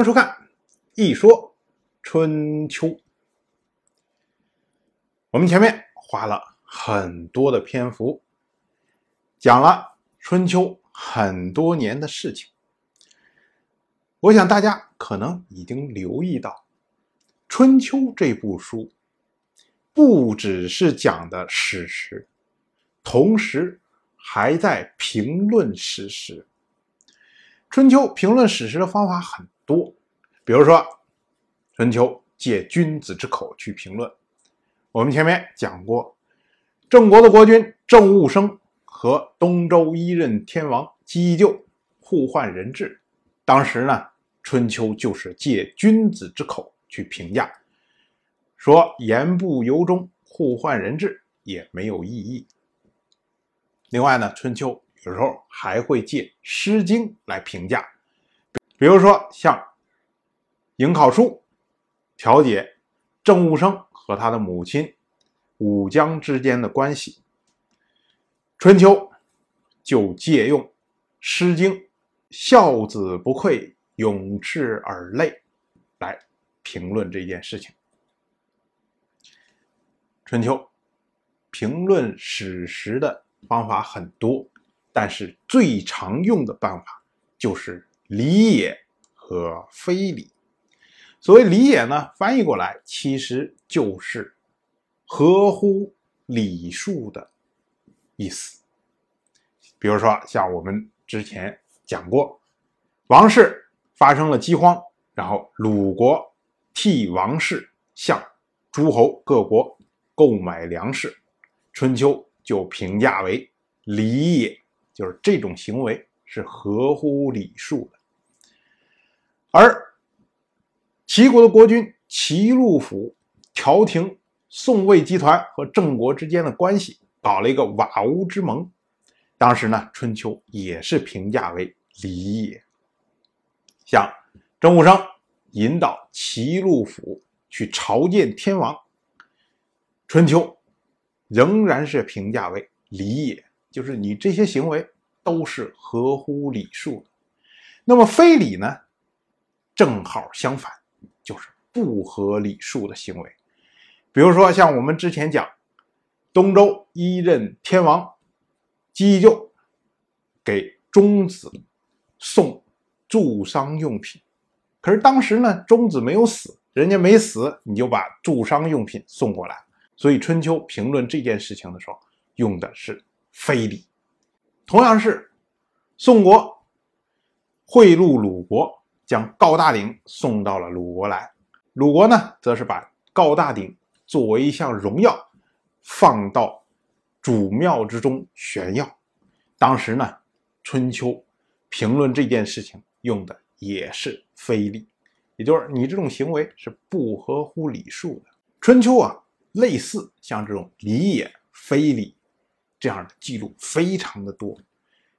欢迎收看《一说春秋》。我们前面花了很多的篇幅，讲了春秋很多年的事情。我想大家可能已经留意到，《春秋》这部书不只是讲的史实，同时还在评论史实。春秋评论史实的方法很多，比如说，春秋借君子之口去评论。我们前面讲过，郑国的国君郑务生和东周一任天王姬就互换人质，当时呢，春秋就是借君子之口去评价，说言不由衷，互换人质也没有意义。另外呢，春秋。有时候还会借《诗经》来评价，比如说像颍考叔调解郑务生和他的母亲武姜之间的关系，春秋就借用《诗经》“孝子不愧永赤而泪”来评论这件事情。春秋评论史实的方法很多。但是最常用的办法就是礼也和非礼。所谓礼也呢，翻译过来其实就是合乎礼数的意思。比如说，像我们之前讲过，王室发生了饥荒，然后鲁国替王室向诸侯各国购买粮食，春秋就评价为礼也。就是这种行为是合乎礼数的，而齐国的国君齐禄府调停宋魏集团和郑国之间的关系，搞了一个瓦屋之盟。当时呢，春秋也是评价为礼也。像郑武生引导齐禄府去朝见天王，春秋仍然是评价为礼也。就是你这些行为都是合乎礼数的，那么非礼呢？正好相反，就是不合礼数的行为。比如说，像我们之前讲，东周一任天王姬就给钟子送助丧用品，可是当时呢，钟子没有死，人家没死，你就把助丧用品送过来，所以春秋评论这件事情的时候，用的是。非礼，同样是宋国贿赂鲁国，将高大鼎送到了鲁国来。鲁国呢，则是把高大鼎作为一项荣耀，放到主庙之中炫耀。当时呢，春秋评论这件事情用的也是非礼，也就是你这种行为是不合乎礼数的。春秋啊，类似像这种礼也非礼。这样的记录非常的多，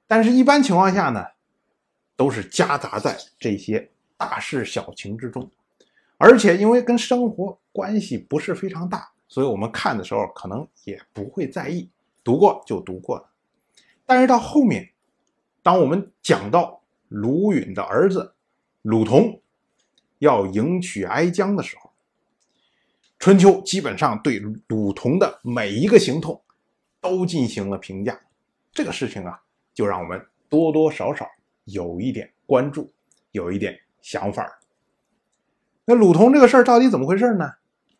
但是，一般情况下呢，都是夹杂在这些大事小情之中，而且因为跟生活关系不是非常大，所以我们看的时候可能也不会在意，读过就读过了。但是到后面，当我们讲到鲁允的儿子鲁同要迎娶哀姜的时候，春秋基本上对鲁同的每一个行动。都进行了评价，这个事情啊，就让我们多多少少有一点关注，有一点想法。那鲁同这个事儿到底怎么回事呢？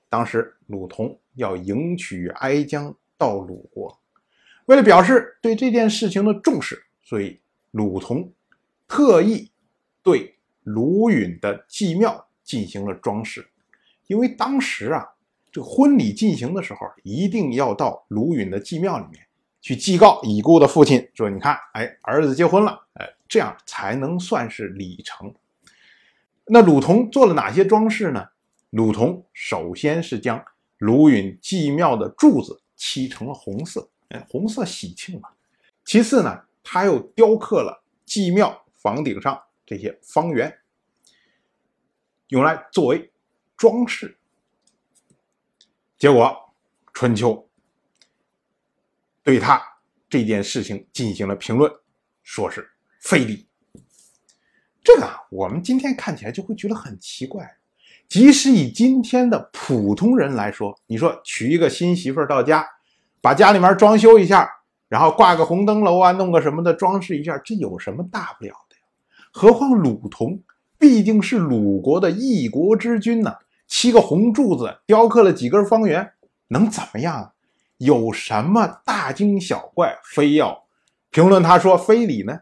当时鲁同要迎娶哀姜到鲁国，为了表示对这件事情的重视，所以鲁同特意对鲁允的祭庙进行了装饰，因为当时啊。这个婚礼进行的时候，一定要到鲁允的祭庙里面去祭告已故的父亲，说：“你看，哎，儿子结婚了，哎，这样才能算是礼成。”那鲁同做了哪些装饰呢？鲁同首先是将鲁允祭庙的柱子漆成了红色，哎，红色喜庆嘛。其次呢，他又雕刻了祭庙房顶上这些方圆，用来作为装饰。结果，春秋对他这件事情进行了评论，说是非礼。这个啊，我们今天看起来就会觉得很奇怪。即使以今天的普通人来说，你说娶一个新媳妇到家，把家里面装修一下，然后挂个红灯笼啊，弄个什么的装饰一下，这有什么大不了的呀？何况鲁同毕竟是鲁国的一国之君呢，七个红柱子雕刻了几根方圆，能怎么样？有什么大惊小怪，非要评论他说非礼呢？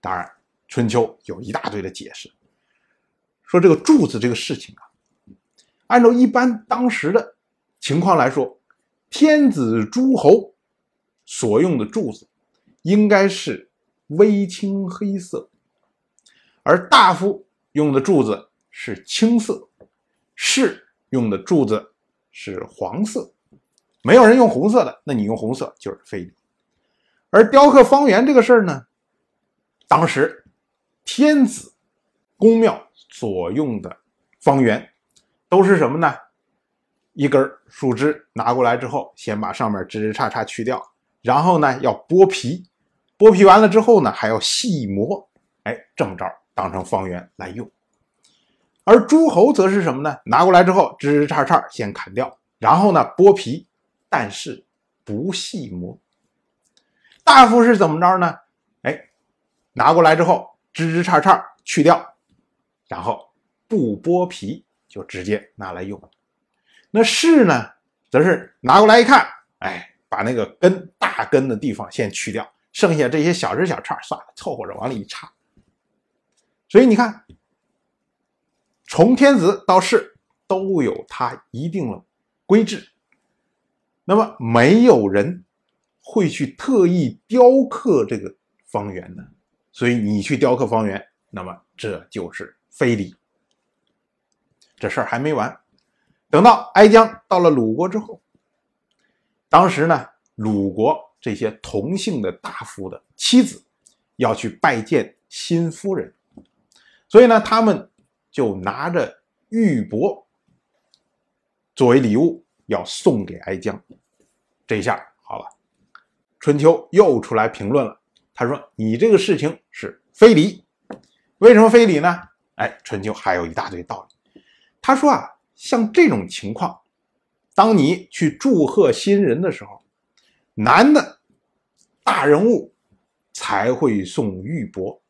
当然，春秋有一大堆的解释，说这个柱子这个事情啊，按照一般当时的情况来说，天子诸侯所用的柱子应该是微青黑色，而大夫用的柱子是青色，士用的柱子是黄色。没有人用红色的，那你用红色就是非礼。而雕刻方圆这个事儿呢，当时天子宫庙所用的方圆都是什么呢？一根树枝拿过来之后，先把上面枝枝杈杈去掉，然后呢要剥皮，剥皮完了之后呢还要细磨，哎，这么着当成方圆来用。而诸侯则是什么呢？拿过来之后枝枝杈杈先砍掉，然后呢剥皮。但是不细磨，大夫是怎么着呢？哎，拿过来之后，枝枝杈杈去掉，然后不剥皮就直接拿来用。那士呢，则是拿过来一看，哎，把那个根大根的地方先去掉，剩下这些小枝小杈算了，凑合着往里一插。所以你看，从天子到士都有它一定的规制。那么没有人会去特意雕刻这个方圆的，所以你去雕刻方圆，那么这就是非礼。这事儿还没完，等到哀姜到了鲁国之后，当时呢，鲁国这些同姓的大夫的妻子要去拜见新夫人，所以呢，他们就拿着玉帛作为礼物。要送给哀姜，这下好了。春秋又出来评论了，他说：“你这个事情是非礼，为什么非礼呢？”哎，春秋还有一大堆道理。他说啊，像这种情况，当你去祝贺新人的时候，男的大人物才会送玉帛，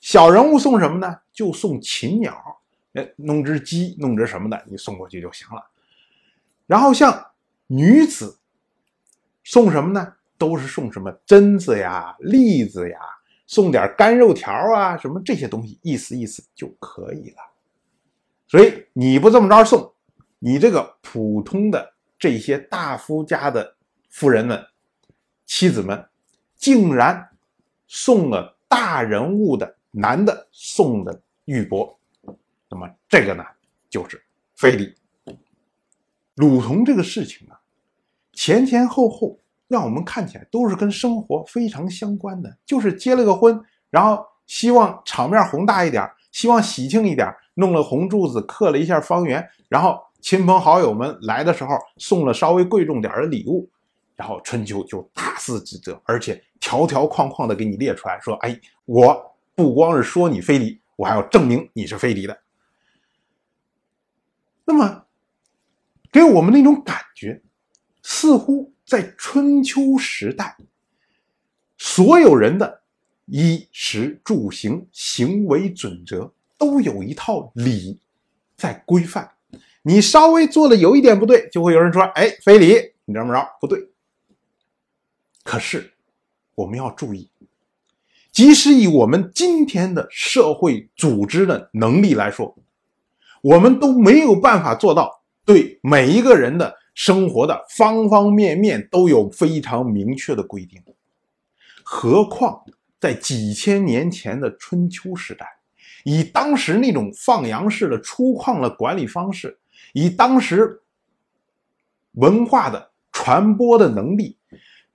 小人物送什么呢？就送禽鸟，哎，弄只鸡，弄只什么的，你送过去就行了。然后像女子送什么呢？都是送什么榛子呀、栗子呀，送点干肉条啊，什么这些东西，意思意思就可以了。所以你不这么着送，你这个普通的这些大夫家的夫人们、妻子们，竟然送了大人物的男的送的玉帛，那么这个呢，就是非礼。鲁同这个事情啊，前前后后让我们看起来都是跟生活非常相关的，就是结了个婚，然后希望场面宏大一点，希望喜庆一点，弄了红柱子，刻了一下方圆，然后亲朋好友们来的时候送了稍微贵重点的礼物，然后春秋就大肆指责，而且条条框框的给你列出来，说：“哎，我不光是说你非礼，我还要证明你是非礼的。”那么。给我们那种感觉，似乎在春秋时代，所有人的衣食住行行为准则都有一套礼在规范。你稍微做的有一点不对，就会有人说：“哎，非礼，你这么着不对。”可是我们要注意，即使以我们今天的社会组织的能力来说，我们都没有办法做到。对每一个人的生活的方方面面都有非常明确的规定，何况在几千年前的春秋时代，以当时那种放羊式的粗犷的管理方式，以当时文化的传播的能力，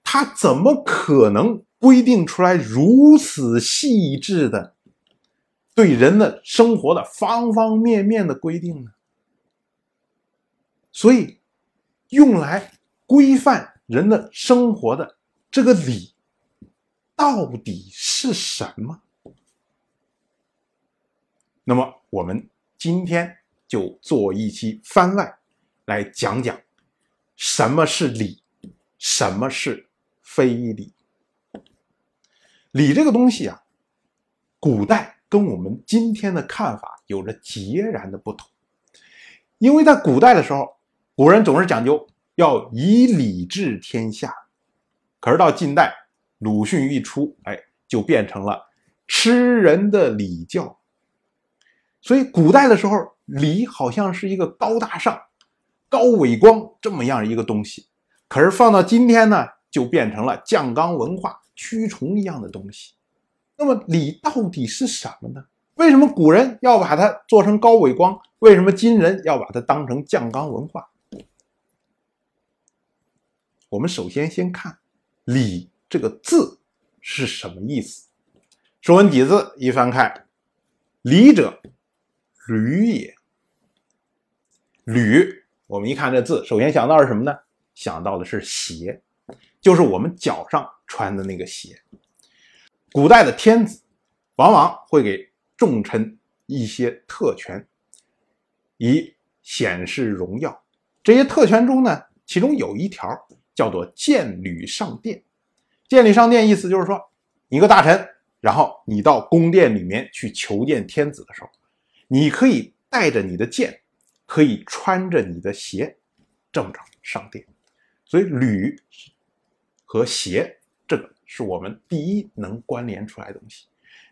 他怎么可能规定出来如此细致的对人的生活的方方面面的规定呢？所以，用来规范人的生活的这个礼，到底是什么？那么我们今天就做一期番外，来讲讲什么是礼，什么是非礼。礼这个东西啊，古代跟我们今天的看法有着截然的不同，因为在古代的时候，古人总是讲究要以礼治天下，可是到近代，鲁迅一出，哎，就变成了吃人的礼教。所以，古代的时候，礼好像是一个高大上、高伟光这么样一个东西，可是放到今天呢，就变成了酱缸文化、蛆虫一样的东西。那么，礼到底是什么呢？为什么古人要把它做成高伟光？为什么今人要把它当成酱缸文化？我们首先先看“礼”这个字是什么意思。《说文解字》一翻开，“礼者”。履也，履，我们一看这字，首先想到是什么呢？想到的是鞋，就是我们脚上穿的那个鞋。古代的天子往往会给重臣一些特权，以显示荣耀。这些特权中呢，其中有一条叫做“见履上殿”。见履上殿意思就是说，一个大臣，然后你到宫殿里面去求见天子的时候。你可以带着你的剑，可以穿着你的鞋，这么着上殿。所以履和鞋这个是我们第一能关联出来的东西。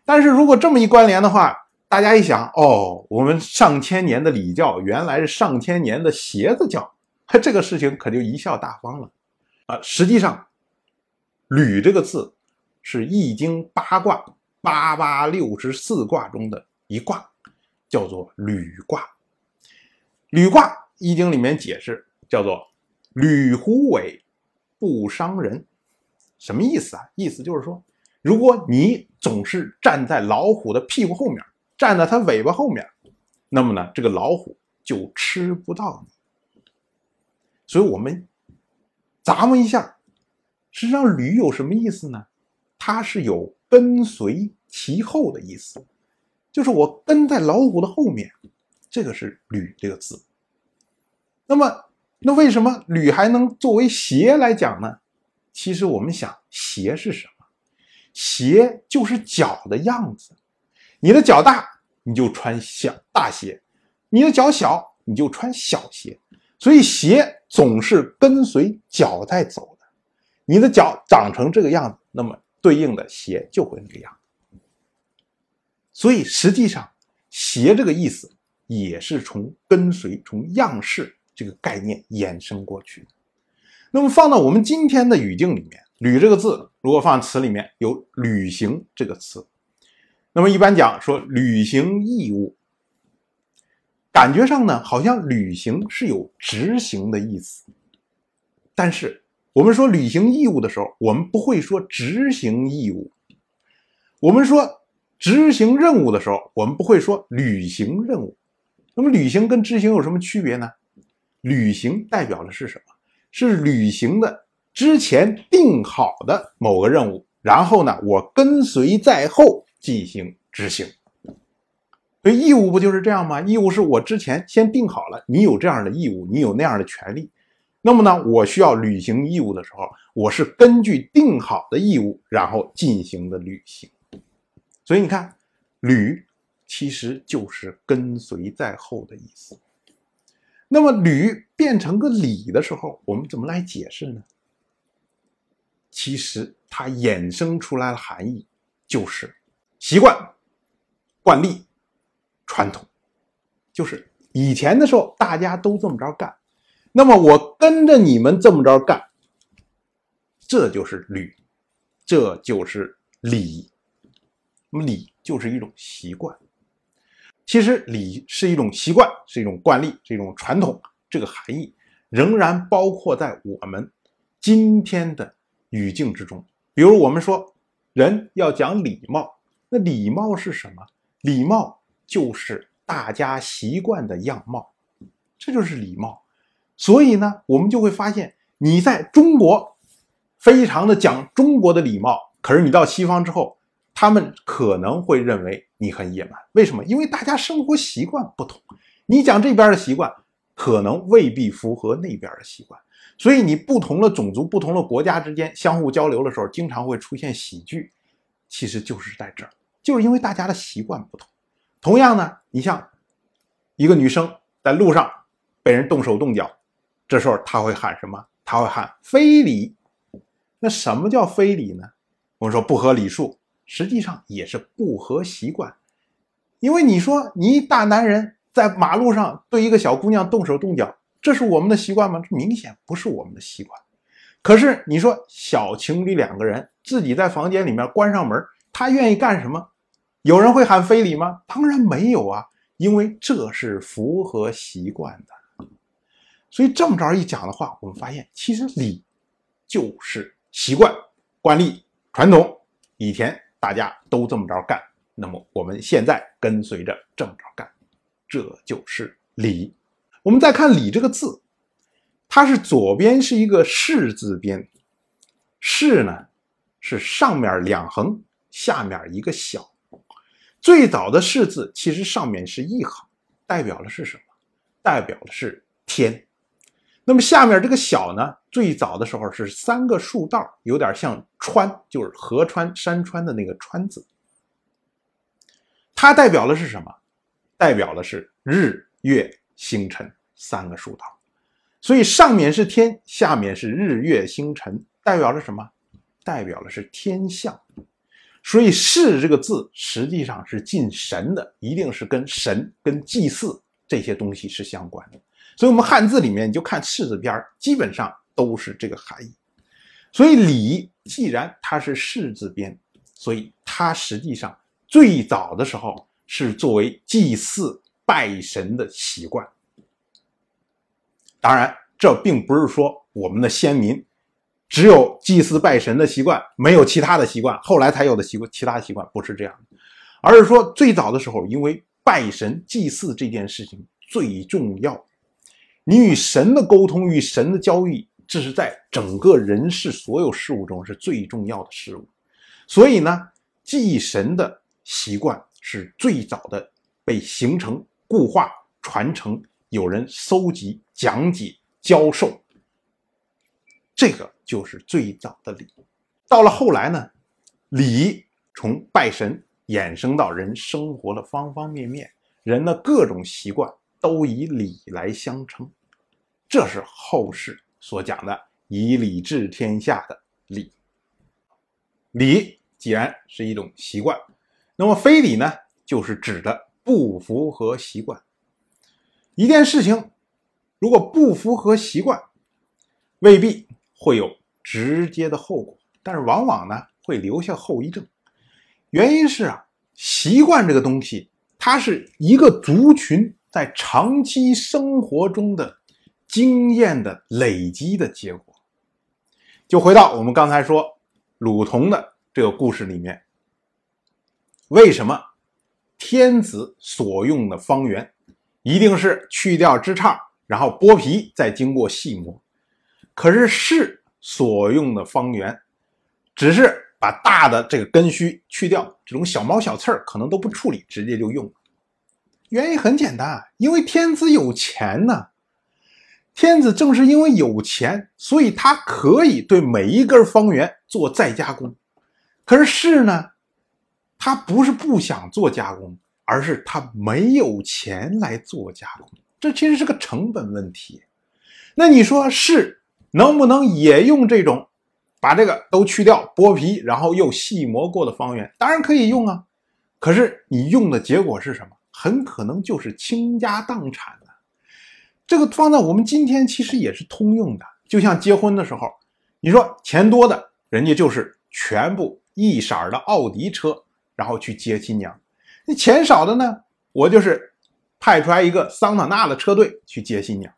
但是如果这么一关联的话，大家一想，哦，我们上千年的礼教原来是上千年的鞋子教，这个事情可就贻笑大方了啊！实际上，履这个字是易经八卦八八六十四卦中的一卦。叫做履卦，履卦易经里面解释叫做履虎尾，不伤人，什么意思啊？意思就是说，如果你总是站在老虎的屁股后面，站在它尾巴后面，那么呢，这个老虎就吃不到你。所以，我们咂摸一下，实际上履有什么意思呢？它是有跟随其后的意思。就是我跟在老虎的后面，这个是“履”这个字。那么，那为什么“履”还能作为鞋来讲呢？其实我们想，鞋是什么？鞋就是脚的样子。你的脚大，你就穿小大鞋；你的脚小，你就穿小鞋。所以，鞋总是跟随脚在走的。你的脚长成这个样子，那么对应的鞋就会那个样。所以实际上，鞋这个意思也是从跟随、从样式这个概念衍生过去的。那么放到我们今天的语境里面，“履”这个字如果放词里面有“履行”这个词，那么一般讲说履行义务，感觉上呢好像履行是有执行的意思。但是我们说履行义务的时候，我们不会说执行义务，我们说。执行任务的时候，我们不会说履行任务。那么，履行跟执行有什么区别呢？履行代表的是什么？是履行的之前定好的某个任务，然后呢，我跟随在后进行执行。所以，义务不就是这样吗？义务是我之前先定好了，你有这样的义务，你有那样的权利。那么呢，我需要履行义务的时候，我是根据定好的义务，然后进行的履行。所以你看，履其实就是跟随在后的意思。那么履变成个礼的时候，我们怎么来解释呢？其实它衍生出来的含义就是习惯、惯例、传统，就是以前的时候大家都这么着干，那么我跟着你们这么着干，这就是礼，这就是礼。那么礼就是一种习惯，其实礼是一种习惯，是一种惯例，是一种传统。这个含义仍然包括在我们今天的语境之中。比如我们说人要讲礼貌，那礼貌是什么？礼貌就是大家习惯的样貌，这就是礼貌。所以呢，我们就会发现，你在中国非常的讲中国的礼貌，可是你到西方之后。他们可能会认为你很野蛮。为什么？因为大家生活习惯不同，你讲这边的习惯，可能未必符合那边的习惯。所以，你不同的种族、不同的国家之间相互交流的时候，经常会出现喜剧。其实就是在这儿，就是因为大家的习惯不同。同样呢，你像一个女生在路上被人动手动脚，这时候她会喊什么？她会喊非礼。那什么叫非礼呢？我们说不合礼数，实际上也是不合习惯。因为你说你一大男人在马路上对一个小姑娘动手动脚。这是我们的习惯吗？这明显不是我们的习惯。可是你说小情侣两个人自己在房间里面关上门，他愿意干什么？有人会喊非礼吗？当然没有啊，因为这是符合习惯的。所以这么着一讲的话，我们发现其实礼就是习惯、惯例、传统。以前大家都这么着干，那么我们现在跟随着这么着干，这就是礼。我们再看“礼”这个字，它是左边是一个“士”字边，“士”呢是上面两横，下面一个小。最早的“士”字其实上面是一横，代表的是什么？代表的是天。那么下面这个小呢？最早的时候是三个竖道，有点像川，就是河川、山川的那个川字。它代表的是什么？代表的是日月。星辰三个竖道，所以上面是天，下面是日月星辰，代表着什么？代表的是天象。所以“祀”这个字实际上是敬神的，一定是跟神、跟祭祀这些东西是相关的。所以，我们汉字里面你就看“祀”字边基本上都是这个含义。所以，礼既然它是“祀”字边，所以它实际上最早的时候是作为祭祀。拜神的习惯，当然，这并不是说我们的先民只有祭祀拜神的习惯，没有其他的习惯，后来才有的习惯，其他习惯不是这样的，而是说最早的时候，因为拜神祭祀这件事情最重要，你与神的沟通，与神的交易，这是在整个人世所有事物中是最重要的事物，所以呢，祭神的习惯是最早的被形成。固化传承，有人搜集、讲解、教授，这个就是最早的礼。到了后来呢，礼从拜神衍生到人生活的方方面面，人的各种习惯都以礼来相称。这是后世所讲的“以礼治天下”的礼。礼既然是一种习惯，那么非礼呢，就是指的。不符合习惯，一件事情如果不符合习惯，未必会有直接的后果，但是往往呢会留下后遗症。原因是啊，习惯这个东西，它是一个族群在长期生活中的经验的累积的结果。就回到我们刚才说鲁童的这个故事里面，为什么？天子所用的方圆，一定是去掉枝杈，然后剥皮，再经过细磨。可是士所用的方圆，只是把大的这个根须去掉，这种小毛小刺儿可能都不处理，直接就用。原因很简单，因为天子有钱呢。天子正是因为有钱，所以他可以对每一根方圆做再加工。可是士呢？他不是不想做加工，而是他没有钱来做加工，这其实是个成本问题。那你说是能不能也用这种把这个都去掉、剥皮，然后又细磨过的方圆？当然可以用啊。可是你用的结果是什么？很可能就是倾家荡产的。这个放在我们今天其实也是通用的。就像结婚的时候，你说钱多的人家就是全部一色的奥迪车。然后去接新娘，那钱少的呢？我就是派出来一个桑塔纳的车队去接新娘。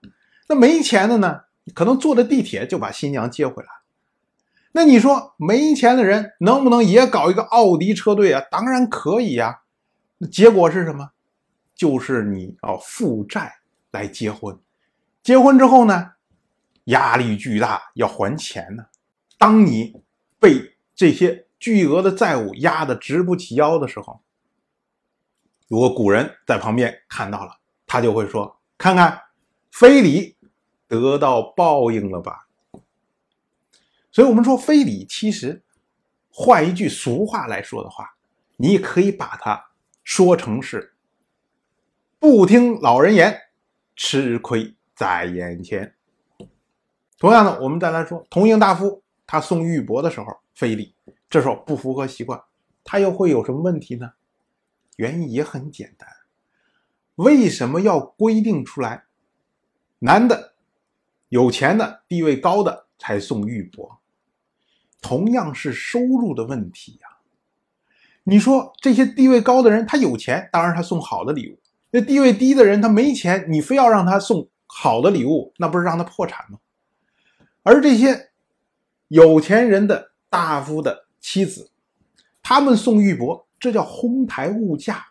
那没钱的呢？可能坐着地铁就把新娘接回来。那你说没钱的人能不能也搞一个奥迪车队啊？当然可以呀。那结果是什么？就是你要负债来结婚，结婚之后呢，压力巨大，要还钱呢。当你被这些巨额的债务压得直不起腰的时候，如果古人在旁边看到了，他就会说：“看看，非礼得到报应了吧？”所以，我们说非礼，其实换一句俗话来说的话，你可以把它说成是不听老人言，吃亏在眼前。同样的，我们再来说，同营大夫他送玉帛的时候非礼，这时候不符合习惯，他又会有什么问题呢？原因也很简单，为什么要规定出来，男的、有钱的、地位高的才送玉帛？同样是收入的问题呀。你说这些地位高的人，他有钱，当然他送好的礼物；那地位低的人，他没钱，你非要让他送好的礼物，那不是让他破产吗？而这些有钱人的大夫的妻子，他们送玉帛，这叫哄抬物价。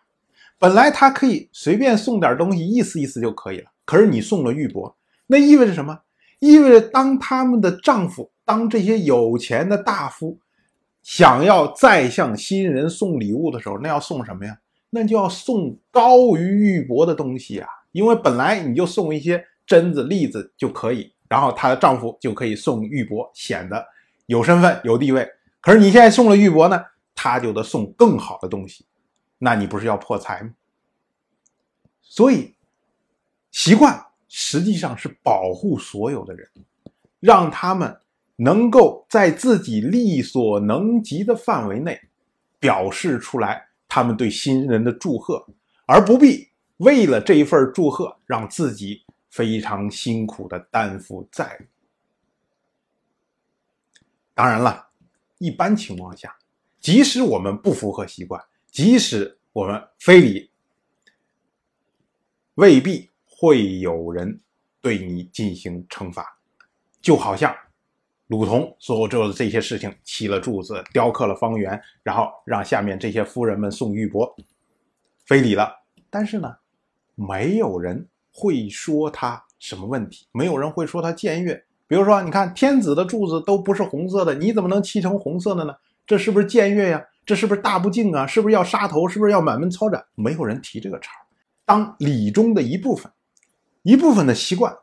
本来他可以随便送点东西，意思意思就可以了。可是你送了玉帛，那意味着什么？意味着当他们的丈夫，当这些有钱的大夫想要再向新人送礼物的时候，那要送什么呀？那就要送高于玉帛的东西啊！因为本来你就送一些榛子、栗子就可以。然后她的丈夫就可以送玉帛，显得有身份、有地位。可是你现在送了玉帛呢，他就得送更好的东西，那你不是要破财吗？所以，习惯实际上是保护所有的人，让他们能够在自己力所能及的范围内表示出来他们对新人的祝贺，而不必为了这一份祝贺让自己。非常辛苦的担负债务。当然了，一般情况下，即使我们不符合习惯，即使我们非礼，未必会有人对你进行惩罚。就好像鲁同所做的这些事情，砌了柱子，雕刻了方圆，然后让下面这些夫人们送玉帛，非礼了。但是呢，没有人。会说他什么问题？没有人会说他僭越。比如说，你看天子的柱子都不是红色的，你怎么能漆成红色的呢？这是不是僭越呀？这是不是大不敬啊？是不是要杀头？是不是要满门抄斩？没有人提这个茬当礼中的一部分，一部分的习惯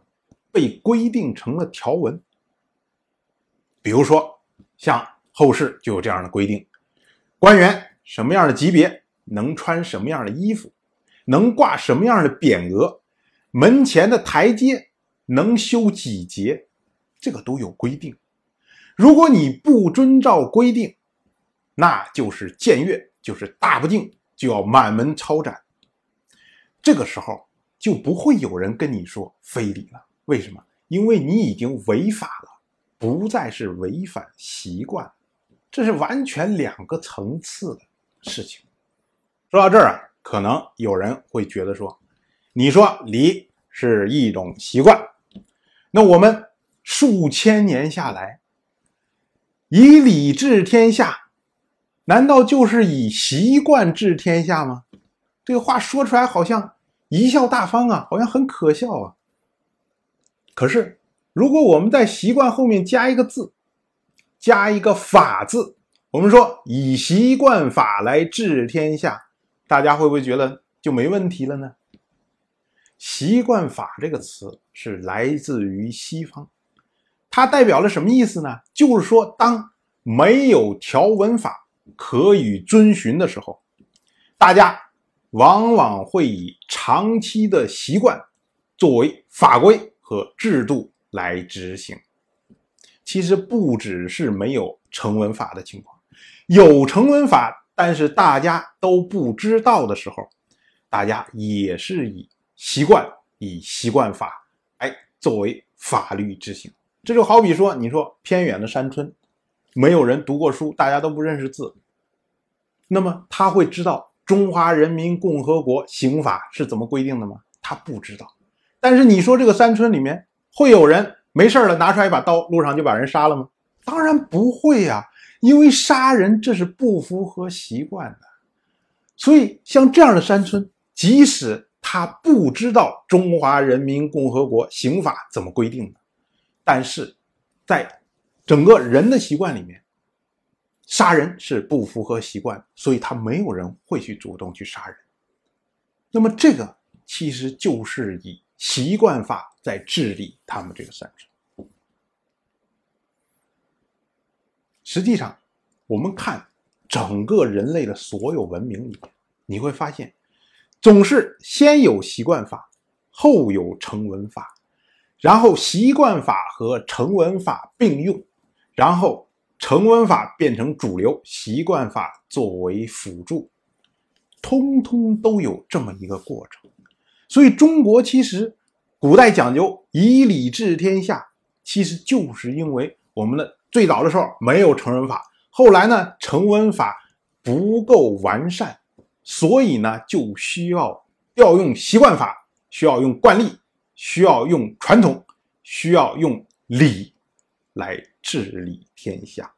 被规定成了条文。比如说，像后世就有这样的规定：官员什么样的级别能穿什么样的衣服，能挂什么样的匾额。门前的台阶能修几节，这个都有规定。如果你不遵照规定，那就是僭越，就是大不敬，就要满门抄斩。这个时候就不会有人跟你说非礼了。为什么？因为你已经违法了，不再是违反习惯，这是完全两个层次的事情。说到这儿啊，可能有人会觉得说。你说礼是一种习惯，那我们数千年下来，以礼治天下，难道就是以习惯治天下吗？这个话说出来好像贻笑大方啊，好像很可笑啊。可是，如果我们在习惯后面加一个字，加一个法字，我们说以习惯法来治天下，大家会不会觉得就没问题了呢？习惯法这个词是来自于西方，它代表了什么意思呢？就是说，当没有条文法可以遵循的时候，大家往往会以长期的习惯作为法规和制度来执行。其实不只是没有成文法的情况，有成文法，但是大家都不知道的时候，大家也是以。习惯以习惯法，哎，作为法律执行，这就好比说，你说偏远的山村，没有人读过书，大家都不认识字，那么他会知道中华人民共和国刑法是怎么规定的吗？他不知道。但是你说这个山村里面会有人没事了拿出来一把刀，路上就把人杀了吗？当然不会呀，因为杀人这是不符合习惯的。所以像这样的山村，即使他不知道中华人民共和国刑法怎么规定的，但是，在整个人的习惯里面，杀人是不符合习惯，所以他没有人会去主动去杀人。那么这个其实就是以习惯法在治理他们这个三者。实际上，我们看整个人类的所有文明里面，你会发现，总是先有习惯法，后有成文法，然后习惯法和成文法并用，然后成文法变成主流，习惯法作为辅助。通通都有这么一个过程，所以中国其实古代讲究以礼治天下，其实就是因为我们的最早的时候没有成文法，后来呢成文法不够完善，所以呢就需要调用习惯法，需要用惯例，需要用传统，需要用礼来治理天下。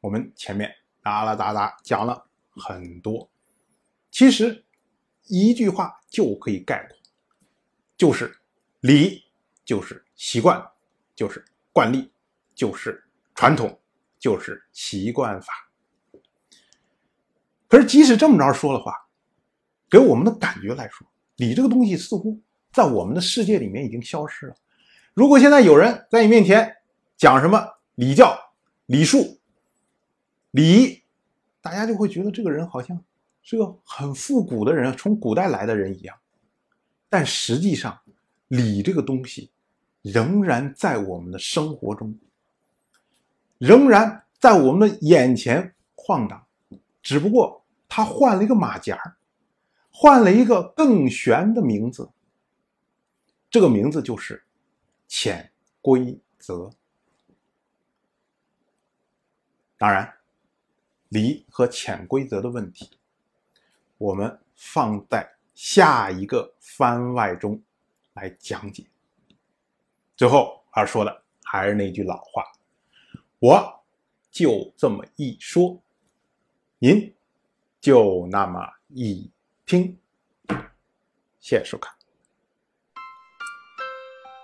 我们前面哒啦哒哒讲了很多。其实，一句话就可以概括，就是礼，就是习惯，就是惯例，就是传统，就是习惯法。可是，即使这么着说的话，给我们的感觉来说，礼这个东西似乎在我们的世界里面已经消失了。如果现在有人在你面前讲什么礼教、礼数、礼仪，大家就会觉得这个人好像。是个很复古的人，从古代来的人一样，但实际上，礼这个东西仍然在我们的生活中，仍然在我们的眼前晃荡，只不过他换了一个马甲换了一个更玄的名字，这个名字就是潜规则。当然，礼和潜规则的问题。我们放在下一个番外中来讲解。最后要说的还是那句老话，我就这么一说，您就那么一听。谢谢收看。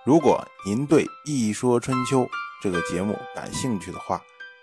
如果您对《一说春秋》这个节目感兴趣的话，